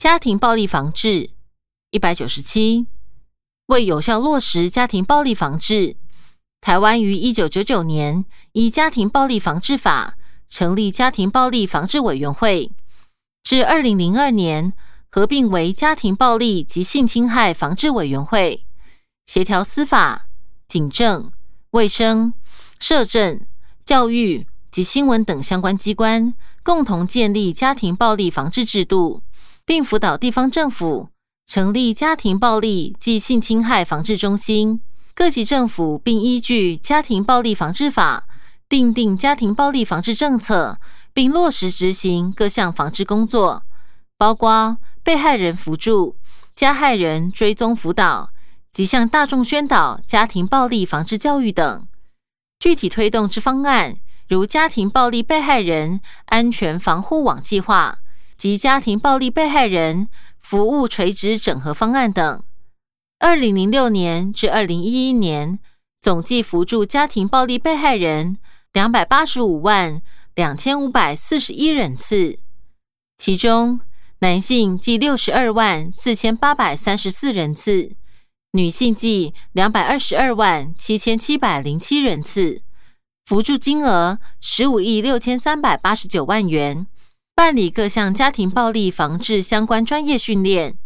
家庭暴力防治一百九十七，为有效落实家庭暴力防治，台湾于一九九九年以《家庭暴力防治法》成立家庭暴力防治委员会，至二零零二年合并为家庭暴力及性侵害防治委员会，协调司法、警政、卫生、社政、教育及新闻等相关机关，共同建立家庭暴力防治制度。并辅导地方政府成立家庭暴力及性侵害防治中心，各级政府并依据《家庭暴力防治法》订定家庭暴力防治政策，并落实执行各项防治工作，包括被害人扶助、加害人追踪辅导及向大众宣导家庭暴力防治教育等。具体推动之方案，如家庭暴力被害人安全防护网计划。及家庭暴力被害人服务垂直整合方案等，二零零六年至二零一一年总计扶助家庭暴力被害人两百八十五万两千五百四十一人次，其中男性计六十二万四千八百三十四人次，女性计两百二十二万七千七百零七人次，扶助金额十五亿六千三百八十九万元。办理各项家庭暴力防治相关专业训练。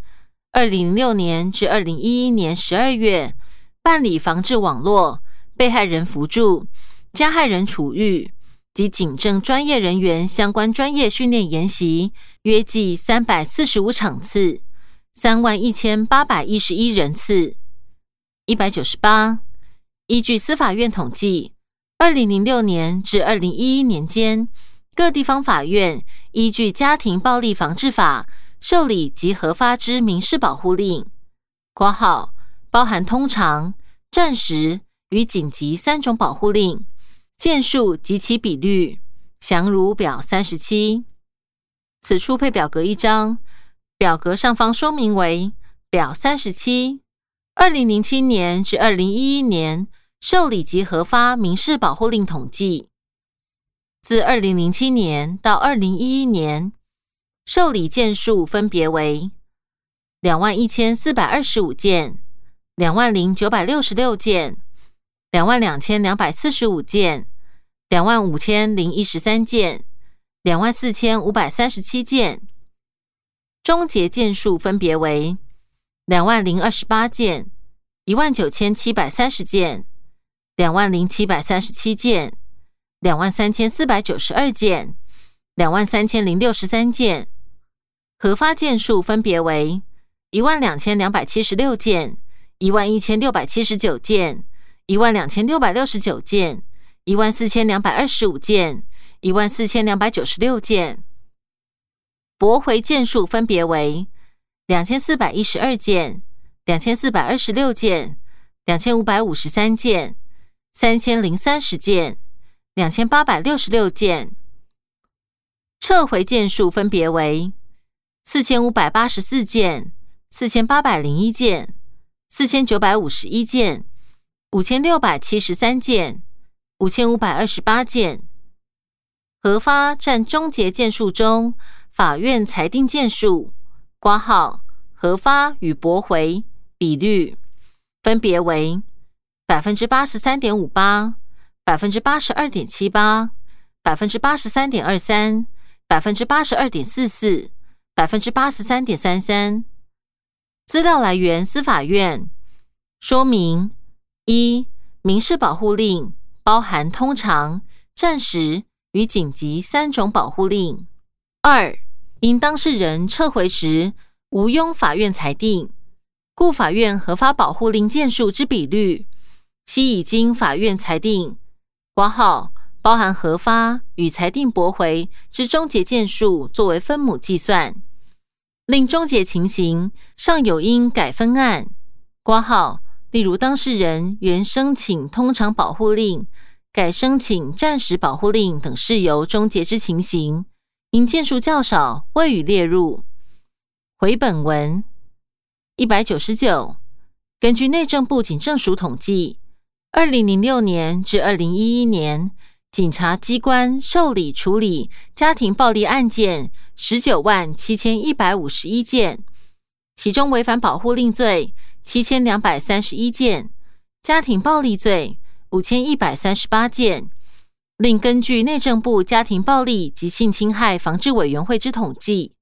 二零零六年至二零一一年十二月，办理防治网络被害人扶助、加害人处遇及警政专业人员相关专业训练研习，约计三百四十五场次，三万一千八百一十一人次。一百九十八，依据司法院统计，二零零六年至二零一一年间。各地方法院依据《家庭暴力防治法》受理及核发之民事保护令（括号包含通常、暂时与紧急三种保护令）件数及其比率，详如表三十七。此处配表格一张，表格上方说明为表三十七。二零零七年至二零一一年受理及核发民事保护令统计。自二零零七年到二零一一年，受理件数分别为两万一千四百二十五件、两万零九百六十六件、两万两千两百四十五件、两万五千零一十三件、两万四千五百三十七件。终结件数分别为两万零二十八件、一万九千七百三十件、两万零七百三十七件。两万三千四百九十二件，两万三千零六十三件，核发件数分别为一万两千两百七十六件、一万一千六百七十九件、一万两千六百六十九件、一万四千两百二十五件、一万四千两百九十六件。驳回件数分别为两千四百一十二件、两千四百二十六件、两千五百五十三件、三千零三十件。两千八百六十六件，撤回件数分别为四千五百八十四件、四千八百零一件、四千九百五十一件、五千六百七十三件、五千五百二十八件。核发占终结件数中法院裁定件数挂号核发与驳回比率分别为百分之八十三点五八。百分之八十二点七八，百分之八十三点二三，百分之八十二点四四，百分之八十三点三三。资料来源：司法院。说明：一、民事保护令包含通常、暂时与紧急三种保护令。二、因当事人撤回时无庸法院裁定，故法院核发保护令件数之比率，悉已经法院裁定。挂号包含核发与裁定驳回之终结件数作为分母计算，另终结情形尚有因改分案。挂号例如当事人原申请通常保护令改申请暂时保护令等事由终结之情形，因件数较少未予列入。回本文一百九十九，根据内政部警政署统计。二零零六年至二零一一年，警察机关受理处理家庭暴力案件十九万七千一百五十一件，其中违反保护令罪七千两百三十一件，家庭暴力罪五千一百三十八件。另根据内政部家庭暴力及性侵害防治委员会之统计，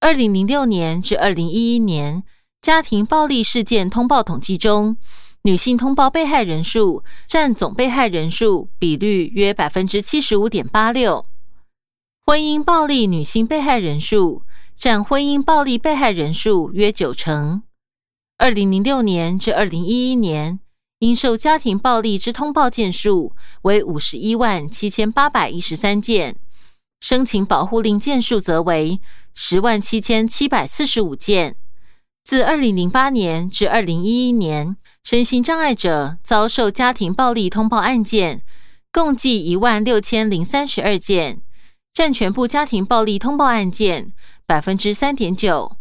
二零零六年至二零一一年家庭暴力事件通报统计中。女性通报被害人数占总被害人数比率约百分之七十五点八六，婚姻暴力女性被害人数占婚姻暴力被害人数约九成。二零零六年至二零一一年，因受家庭暴力之通报件数为五十一万七千八百一十三件，申请保护令件数则为十万七千七百四十五件。自二零零八年至二零一一年。身心障碍者遭受家庭暴力通报案件共计一万六千零三十二件，占全部家庭暴力通报案件百分之三点九。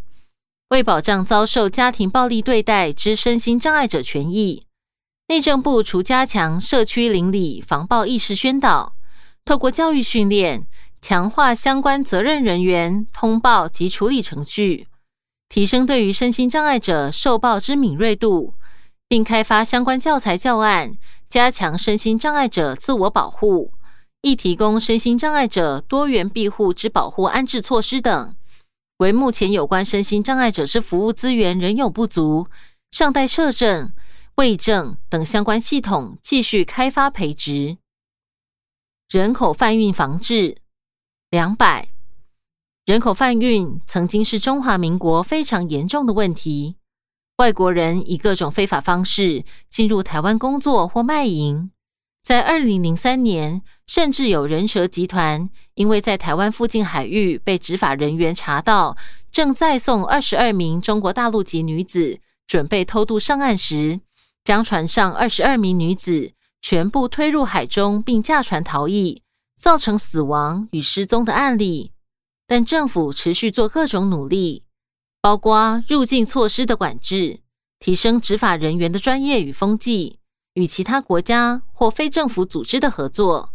为保障遭受家庭暴力对待之身心障碍者权益，内政部除加强社区邻里防暴意识宣导，透过教育训练，强化相关责任人员通报及处理程序，提升对于身心障碍者受暴之敏锐度。并开发相关教材教案，加强身心障碍者自我保护，亦提供身心障碍者多元庇护之保护安置措施等。为目前有关身心障碍者之服务资源仍有不足，尚待社政、卫政等相关系统继续开发培植。人口贩运防治两百，人口贩运曾经是中华民国非常严重的问题。外国人以各种非法方式进入台湾工作或卖淫，在二零零三年，甚至有人蛇集团因为在台湾附近海域被执法人员查到，正在送二十二名中国大陆籍女子准备偷渡上岸时，将船上二十二名女子全部推入海中，并驾船逃逸，造成死亡与失踪的案例。但政府持续做各种努力。包括入境措施的管制，提升执法人员的专业与风纪，与其他国家或非政府组织的合作，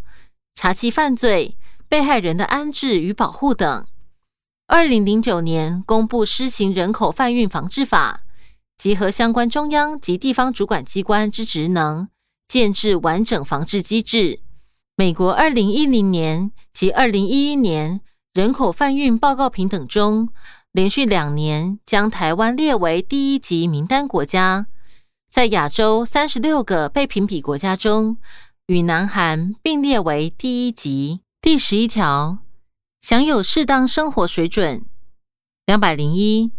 查缉犯罪、被害人的安置与保护等。二零零九年公布施行人口贩运防治法，集合相关中央及地方主管机关之职能，建制完整防治机制。美国二零一零年及二零一一年人口贩运报告平等中。连续两年将台湾列为第一级名单国家，在亚洲三十六个被评比国家中，与南韩并列为第一级。第十一条，享有适当生活水准。两百零一，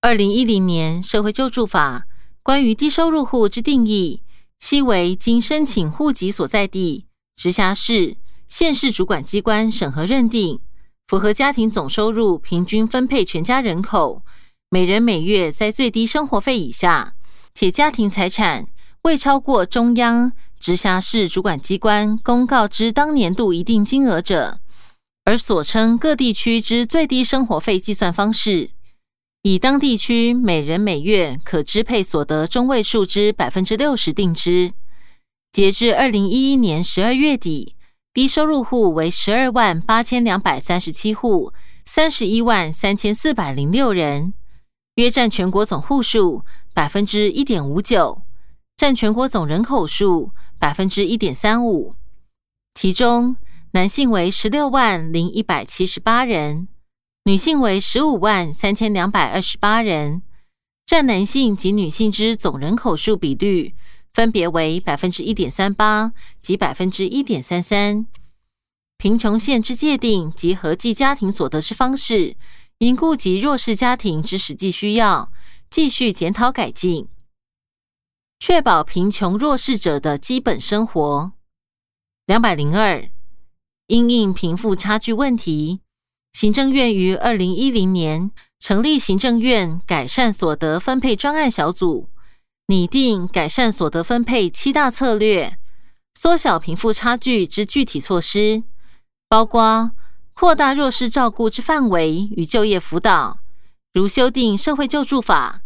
二零一零年社会救助法关于低收入户之定义，悉为经申请户籍所在地、直辖市、县市主管机关审核认定。符合家庭总收入平均分配全家人口每人每月在最低生活费以下，且家庭财产未超过中央、直辖市主管机关公告之当年度一定金额者，而所称各地区之最低生活费计算方式，以当地区每人每月可支配所得中位数之百分之六十定之。截至二零一一年十二月底。低收入户为十二万八千两百三十七户，三十一万三千四百零六人，约占全国总户数百分之一点五九，占全国总人口数百分之一点三五。其中，男性为十六万零一百七十八人，女性为十五万三千两百二十八人，占男性及女性之总人口数比率。分别为百分之一点三八及百分之一点三三。贫穷线之界定及合计家庭所得之方式，应顾及弱势家庭之实际需要，继续检讨改进，确保贫穷弱势者的基本生活。两百零二，因应贫富差距问题，行政院于二零一零年成立行政院改善所得分配专案小组。拟定改善所得分配七大策略，缩小贫富差距之具体措施，包括扩大弱势照顾之范围与就业辅导，如修订社会救助法，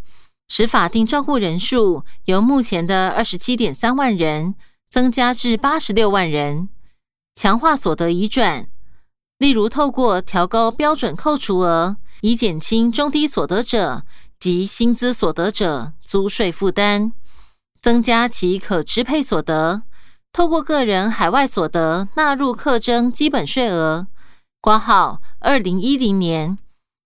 使法定照顾人数由目前的二十七点三万人增加至八十六万人；强化所得移转，例如透过调高标准扣除额，以减轻中低所得者及薪资所得者租税负担，增加其可支配所得。透过个人海外所得纳入课征基本税额，挂号二零一零年，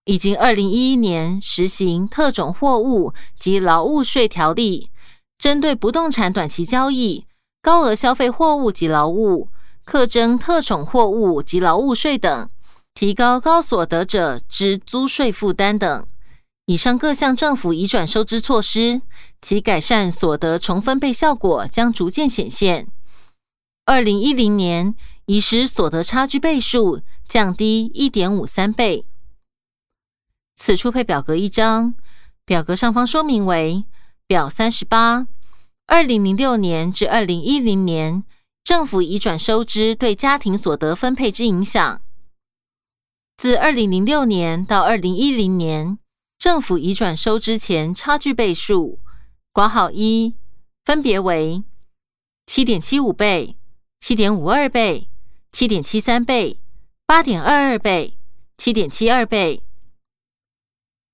以及二零一一年实行特种货物及劳务税条例，针对不动产短期交易、高额消费货物及劳务，课征特种货物及劳务税等，提高高所得者之租税负担等。以上各项政府移转收支措施，其改善所得重分配效果将逐渐显现。二零一零年已使所得差距倍数降低一点五三倍。此处配表格一张，表格上方说明为表三十八：二零零六年至二零一零年政府移转收支对家庭所得分配之影响。自二零零六年到二零一零年，政府移转收支前差距倍数挂号一，分别为七点七五倍。七点五二倍、七点七三倍、八点二二倍、七点七二倍。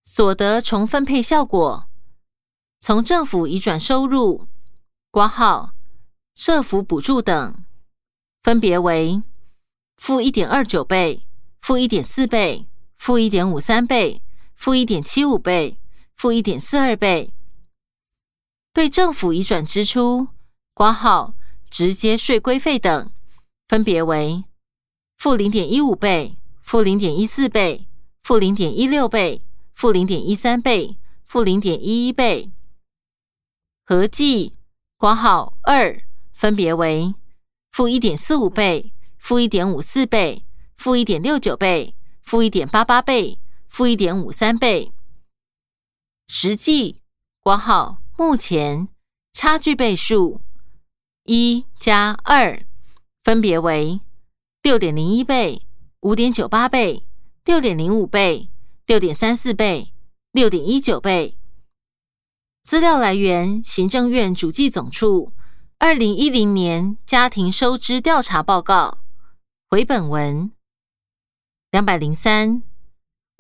所得重分配效果，从政府移转收入挂号、社福补助等，分别为负一点二九倍、负一点四倍、负一点五三倍、负一点七五倍、负一点四二倍。对政府移转支出挂号。直接税规费等分别为负零点一五倍、负零点一四倍、负零点一六倍、负零点一三倍、负零点一一倍，合计括号二分别为负一点四五倍、负一点五四倍、负一点六九倍、负一点八八倍、负一点五三倍，实际括号目前差距倍数。一加二分别为六点零一倍、五点九八倍、六点零五倍、六点三四倍、六点一九倍。资料来源：行政院主计总处二零一零年家庭收支调查报告。回本文两百零三，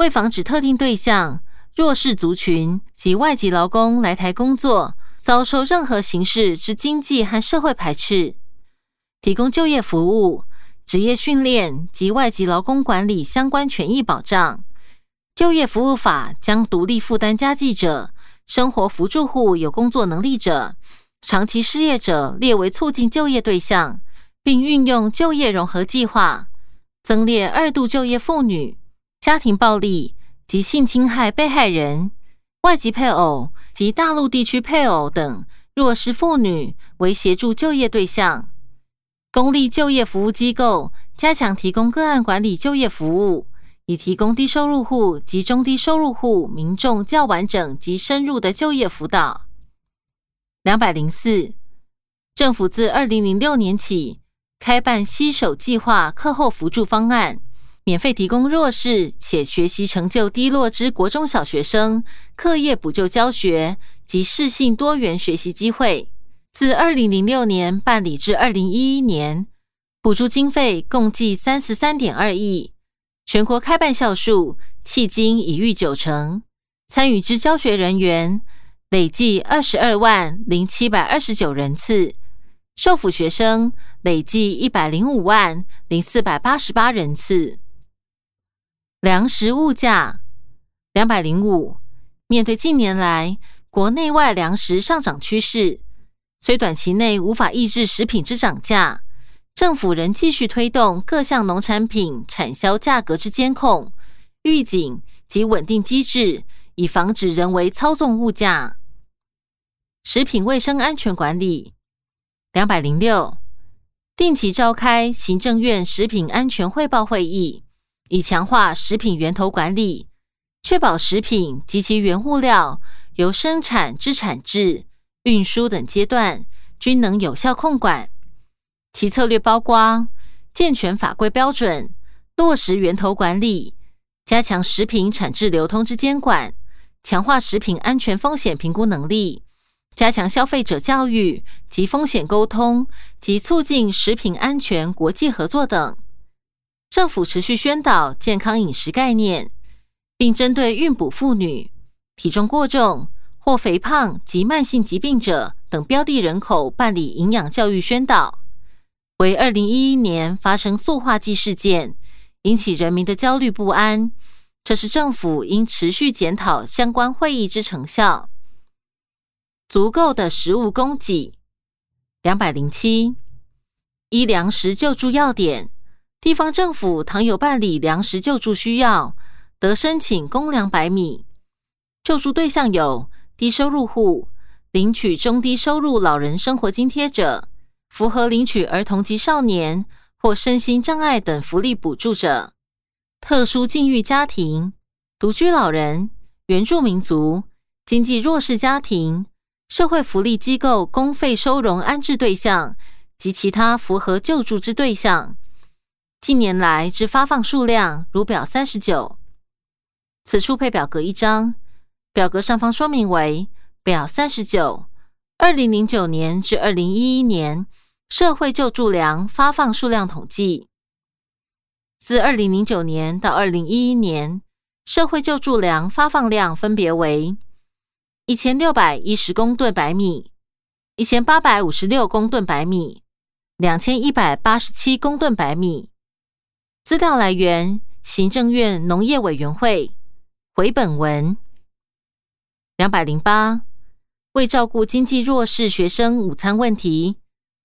为防止特定对象、弱势族群及外籍劳工来台工作。遭受任何形式之经济和社会排斥，提供就业服务、职业训练及外籍劳工管理相关权益保障。就业服务法将独立负担家计者、生活扶助户有工作能力者、长期失业者列为促进就业对象，并运用就业融合计划，增列二度就业妇女、家庭暴力及性侵害被害人。外籍配偶及大陆地区配偶等弱势妇女为协助就业对象，公立就业服务机构加强提供个案管理就业服务，以提供低收入户及中低收入户民众较完整及深入的就业辅导。两百零四，政府自二零零六年起开办“携手计划”课后辅助方案。免费提供弱势且学习成就低落之国中小学生课业补救教学及适性多元学习机会。自二零零六年办理至二零一一年，补助经费共计三十三点二亿，全国开办校数迄今已逾九成，参与之教学人员累计二十二万零七百二十九人次，受辅学生累计一百零五万零四百八十八人次。粮食物价两百零五。面对近年来国内外粮食上涨趋势，虽短期内无法抑制食品之涨价，政府仍继续推动各项农产品产销价格之监控、预警及稳定机制，以防止人为操纵物价。食品卫生安全管理两百零六。定期召开行政院食品安全汇报会议。以强化食品源头管理，确保食品及其原物料由生产至产制、运输等阶段均能有效控管。其策略包括健全法规标准、落实源头管理、加强食品产制流通之监管、强化食品安全风险评估能力、加强消费者教育及风险沟通及促进食品安全国际合作等。政府持续宣导健康饮食概念，并针对孕哺妇女、体重过重或肥胖及慢性疾病者等标的人口办理营养教育宣导。为二零一一年发生塑化剂事件，引起人民的焦虑不安。这是政府应持续检讨相关会议之成效。足够的食物供给，两百零七。依粮食救助要点，地方政府倘有办理粮食救助需要，得申请公粮百米。救助对象有低收入户、领取中低收入老人生活津贴者、符合领取儿童及少年或身心障碍等福利补助者。特殊境遇家庭、独居老人、原住民族、经济弱势家庭、社会福利机构公费收容安置对象及其他符合救助之对象，近年来之发放数量如表三十九。此处配表格一张，表格上方说明为表三十九，二零零九年至二零一一年社会救助粮发放数量统计。自二零零九年到二零一一年，社会救助粮发放量分别为一千六百一十公吨白米、一千八百五十六公吨白米、两千一百八十七公吨白米。资料来源：行政院农业委员会。回本文两百零八，为照顾经济弱势学生午餐问题，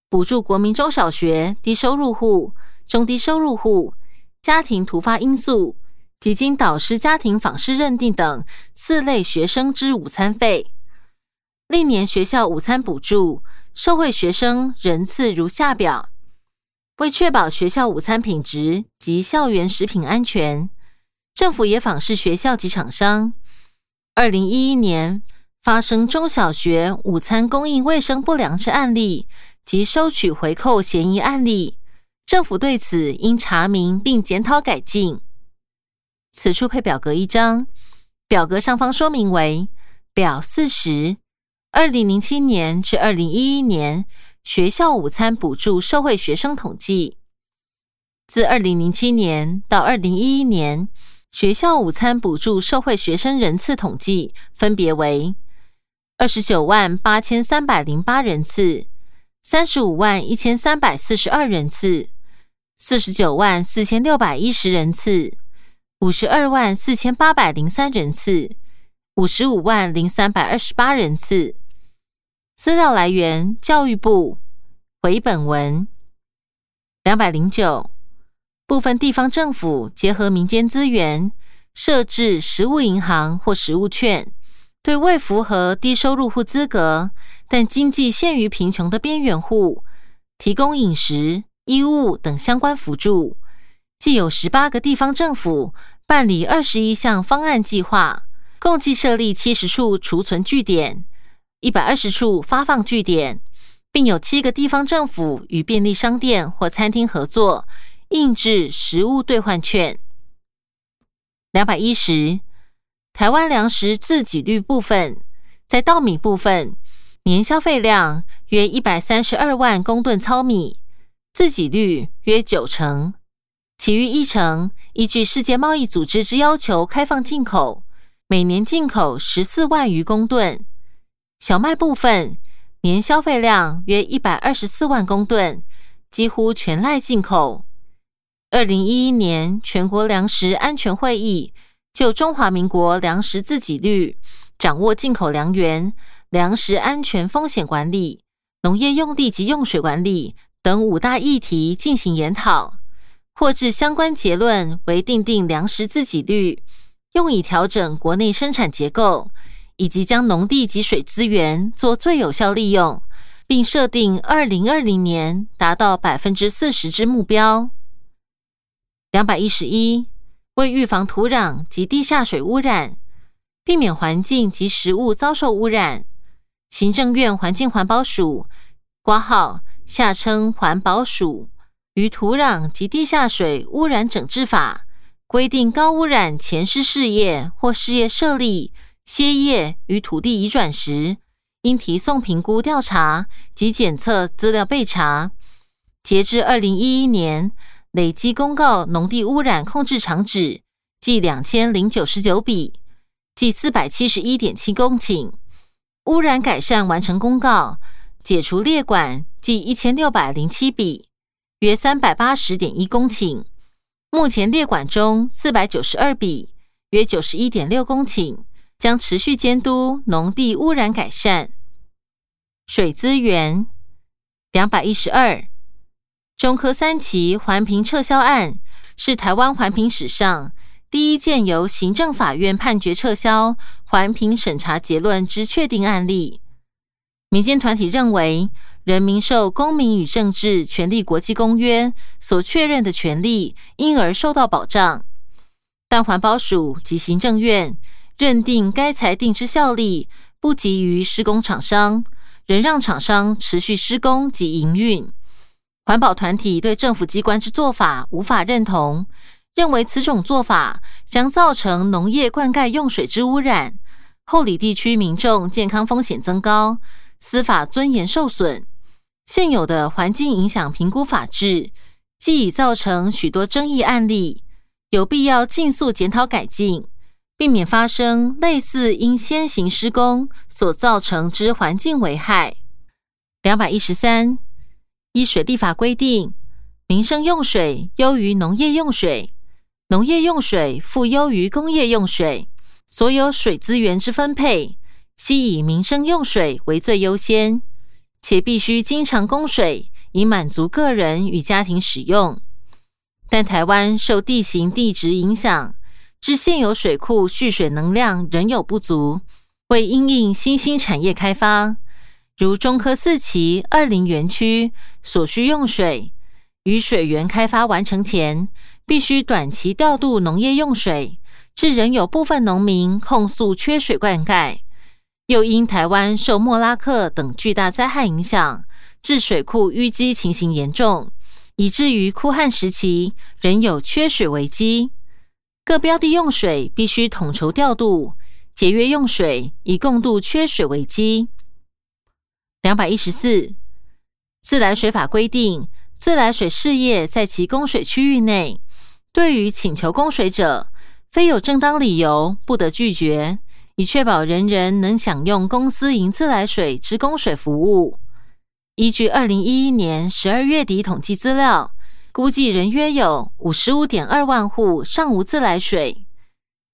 补助国民中小学低收入户、中低收入户。家庭突发因素及经导师家庭访视认定等四类学生之午餐费，历年学校午餐补助受惠学生人次如下表。为确保学校午餐品质及校园食品安全，政府也访视学校及厂商。二零一一年发生中小学午餐供应卫生不良之案例及收取回扣嫌疑案例。政府对此应查明并检讨改进。此处配表格一张，表格上方说明为表四十，二零零七年至二零一一年学校午餐补助受惠学生统计。自二零零七年到二零一一年，学校午餐补助受惠学生人次统计分别为二十九万八千三百零八人次、三十五万一千三百四十二人次。四十九万四千六百一十人次，五十二万四千八百零三人次，五十五万零三百二十八人次。资料来源：教育部。回本文两百零九，部分地方政府结合民间资源，设置食物银行或食物券，对未符合低收入户资格但经济陷于贫穷的边缘户，提供饮食。衣物等相关辅助，既有十八个地方政府办理二十一项方案计划，共计设立七十处储存据点、一百二十处发放据点，并有七个地方政府与便利商店或餐厅合作，印制食物兑换券。两百一十，台湾粮食自给率部分，在稻米部分，年消费量约一百三十二万公吨糙米。自给率约九成，其余一成依据世界贸易组织之要求开放进口，每年进口十四万余公吨。小麦部分年消费量约一百二十四万公吨，几乎全赖进口。二零一一年全国粮食安全会议就中华民国粮食自给率、掌握进口粮源、粮食安全风险管理、农业用地及用水管理。等五大议题进行研讨，获致相关结论为定定粮食自给率，用以调整国内生产结构，以及将农地及水资源做最有效利用，并设定二零二零年达到百分之四十之目标。两百一十一，为预防土壤及地下水污染，避免环境及食物遭受污染，行政院环境环保署挂号。下称环保署于土壤及地下水污染整治法规定，高污染前施事业或事业设立、歇业与土地移转时，应提送评估调查及检测资料备查。截至二零一一年，累计公告农地污染控制厂址计两千零九十九笔，计四百七十一点七公顷；污染改善完成公告解除列管计一千六百零七笔，约三百八十点一公顷。目前列管中四百九十二笔，约九十一点六公顷，将持续监督农地污染改善。水资源两百一十二。中科三期环评撤销案是台湾环评史上第一件由行政法院判决撤销环评审查结论之确定案例。民间团体认为，人民受《公民与政治权利国际公约》所确认的权利，因而受到保障。但环保署及行政院认定该裁定之效力不及于施工厂商，仍让厂商持续施工及营运。环保团体对政府机关之做法无法认同，认为此种做法将造成农业灌溉用水之污染，后里地区民众健康风险增高，司法尊严受损。现有的环境影响评估法制，既已造成许多争议案例，有必要尽速检讨改进，避免发生类似因先行施工所造成之环境危害。两百一十三。依水利法规定，民生用水优于农业用水，农业用水复优于工业用水。所有水资源之分配，悉以民生用水为最优先，且必须经常供水，以满足个人与家庭使用。但台湾受地形地质影响，至现有水库蓄水能量仍有不足，为因应新兴产业开发。如中科四期二林园区所需用水，于水源开发完成前，必须短期调度农业用水，致仍有部分农民控诉缺水灌溉。又因台湾受莫拉克等巨大灾害影响，致水库淤积情形严重，以至于枯旱时期仍有缺水危机。各标的用水必须统筹调度，节约用水，以共度缺水危机。两百一十四，自来水法规定，自来水事业在其供水区域内，对于请求供水者，非有正当理由不得拒绝，以确保人人能享用公司营自来水之供水服务。依据二零一一年十二月底统计资料，估计仍约有五十五点二万户尚无自来水。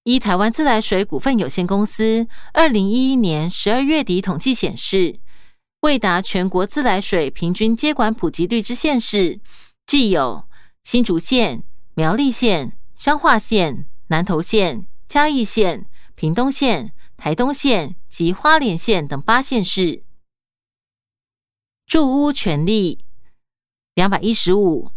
依台湾自来水股份有限公司二零一一年十二月底统计显示。未达全国自来水平均接管普及率之县市，既有新竹县、苗栗县、彰化县、南投县、嘉义县、屏东县、台东县及花莲县等八县市。住屋权利两百一十五，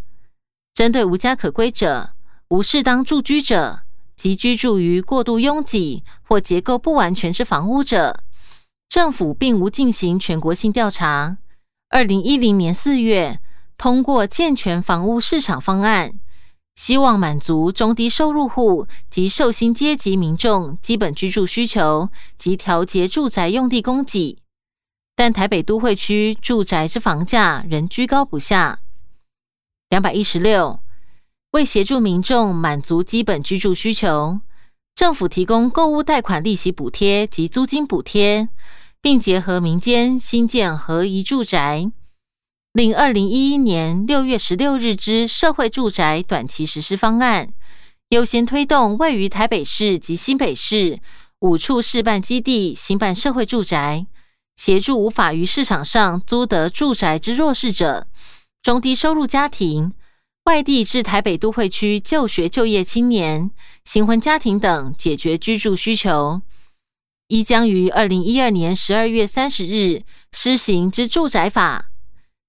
针对无家可归者、无适当住居者及居住于过度拥挤或结构不完全之房屋者。政府并无进行全国性调查。二零一零年四月通过健全房屋市场方案，希望满足中低收入户及受薪阶级民众基本居住需求及调节住宅用地供给。但台北都会区住宅之房价仍居高不下。两百一十六，为协助民众满足基本居住需求，政府提供购物贷款利息补贴及租金补贴。并结合民间新建合宜住宅，令二零一一年六月十六日之社会住宅短期实施方案，优先推动位于台北市及新北市五处示办基地新办社会住宅，协助无法于市场上租得住宅之弱势者、中低收入家庭、外地至台北都会区就学就业青年、新婚家庭等解决居住需求。一将于二零一二年十二月三十日施行之住宅法，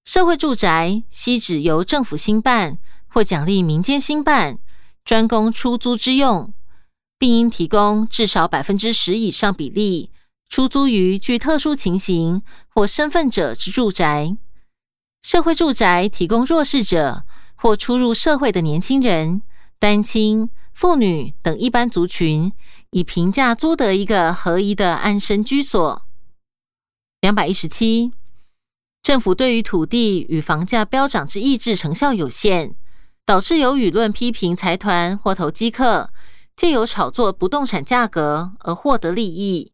社会住宅悉指由政府兴办或奖励民间兴办，专供出租之用，并应提供至少百分之十以上比例出租于具特殊情形或身份者之住宅。社会住宅提供弱势者或初入社会的年轻人、单亲、妇女等一般族群。以平价租得一个合宜的安身居所。两百一十七，政府对于土地与房价飙涨之抑制成效有限，导致有舆论批评财团或投机客借由炒作不动产价格而获得利益。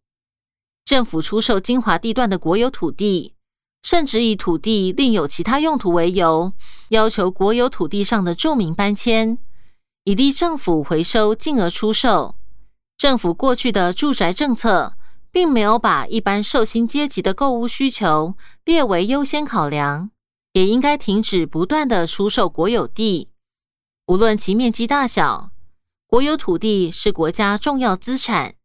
政府出售精华地段的国有土地，甚至以土地另有其他用途为由，要求国有土地上的住民搬迁，以利政府回收进而出售。政府过去的住宅政策。并没有把一般受薪阶级的购物需求列为优先考量，也应该停止不断的出售国有地，无论其面积大小。国有土地是国家重要资产。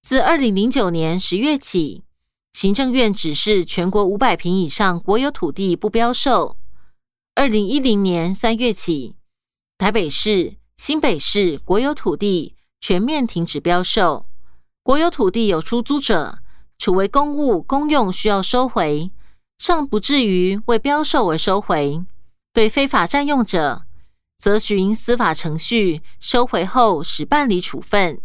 自二零零九年十月起，行政院指示全国五百平以上国有土地不标售。二零一零年三月起，台北市、新北市国有土地全面停止标售。国有土地有出租者，除为公务公用需要收回，尚不至于为标售而收回；对非法占用者，则循司法程序收回后，使办理处分。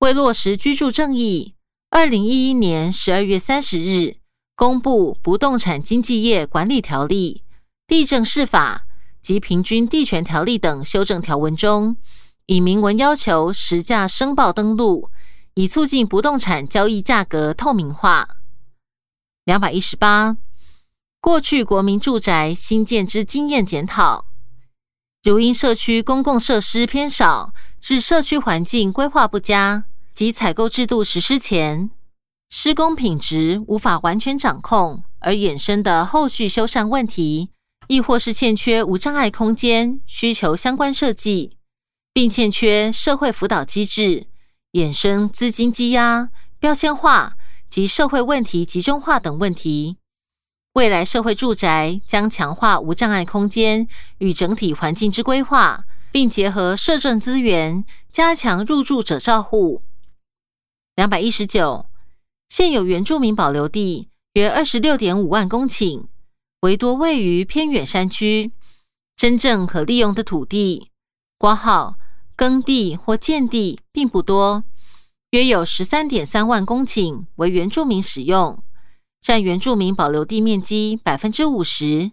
为落实居住正义，二零一一年十二月三十日公布《不动产经纪业管理条例》、《地政事法》及《平均地权条例》等修正条文中，以明文要求实价申报登录。以促进不动产交易价格透明化。两百一十八，过去国民住宅新建之经验检讨，如因社区公共设施偏少，致社区环境规划不佳，及采购制度实施前施工品质无法完全掌控而衍生的后续修缮问题，亦或是欠缺无障碍空间需求相关设计，并欠缺社会辅导机制。衍生资金积压、标签化及社会问题集中化等问题。未来社会住宅将强化无障碍空间与整体环境之规划，并结合社政资源，加强入住者照护。两百一十九，现有原住民保留地约二十六点五万公顷，唯多位于偏远山区，真正可利用的土地挂号。耕地或建地并不多，约有十三点三万公顷为原住民使用，占原住民保留地面积百分之五十。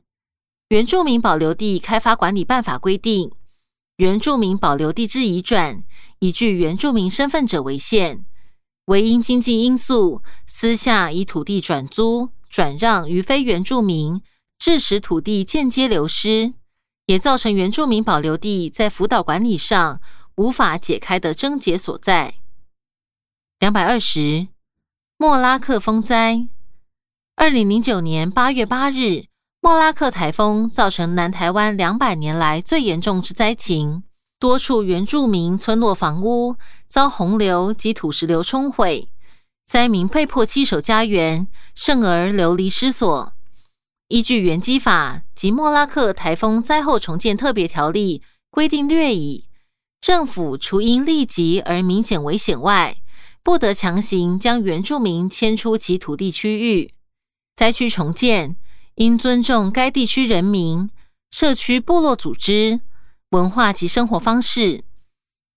原住民保留地开发管理办法规定，原住民保留地之移转，以具原住民身份者为限，唯因经济因素私下以土地转租、转让于非原住民，致使土地间接流失。也造成原住民保留地在辅导管理上无法解开的症结所在。两百二十，莫拉克风灾。二零零九年八月八日，莫拉克台风造成南台湾两百年来最严重之灾情，多处原住民村落房屋遭洪流及土石流冲毁，灾民被迫弃守家园，甚而流离失所。依据原基法及莫拉克台风灾后重建特别条例规定略已，政府除因立即而明显危险外，不得强行将原住民迁出其土地区域。灾区重建应尊重该地区人民、社区部落组织文化及生活方式。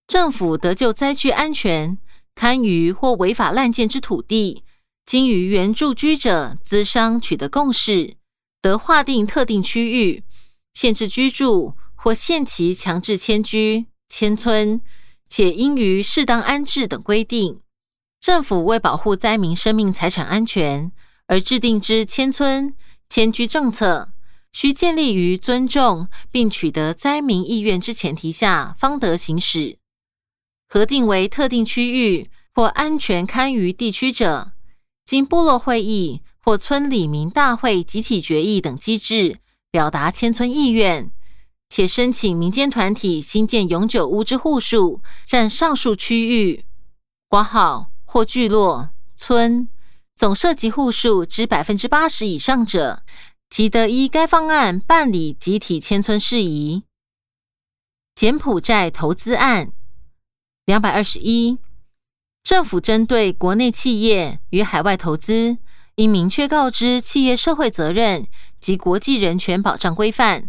政府得救灾区安全、堪舆或违法滥建之土地，经与原住居者资商取得共识。得划定特定区域，限制居住或限期强制迁居、迁村，且应于适当安置等规定。政府为保护灾民生命财产安全而制定之迁村、迁居政策，需建立于尊重并取得灾民意愿之前提下，方得行使。核定为特定区域或安全堪舆地区者，经部落会议。或村里民大会集体决议等机制，表达迁村意愿，且申请民间团体新建永久屋之户数占上述区域挂号或聚落村总涉及户数之百分之八十以上者，即得依该方案办理集体迁村事宜。柬埔寨投资案两百二十一，政府针对国内企业与海外投资。应明确告知企业社会责任及国际人权保障规范，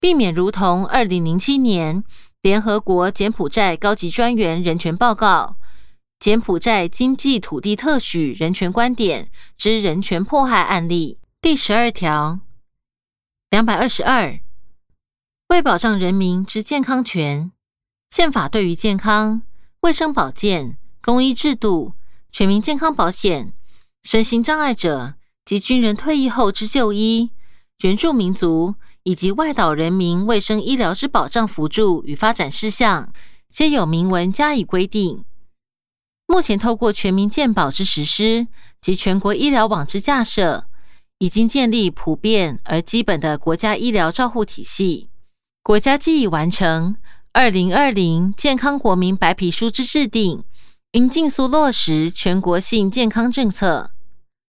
避免如同二零零七年联合国柬埔寨高级专员人权报告柬埔寨经济土地特许人权观点之人权迫害案例第十二条两百二十二，为保障人民之健康权，宪法对于健康、卫生保健、公益制度、全民健康保险、身心障碍者及军人退役后之就医、原住民族。以及外岛人民卫生医疗之保障辅助与发展事项，皆有明文加以规定。目前透过全民健保之实施及全国医疗网之架设，已经建立普遍而基本的国家医疗照护体系。国家既已完成二零二零健康国民白皮书之制定，应尽速落实全国性健康政策。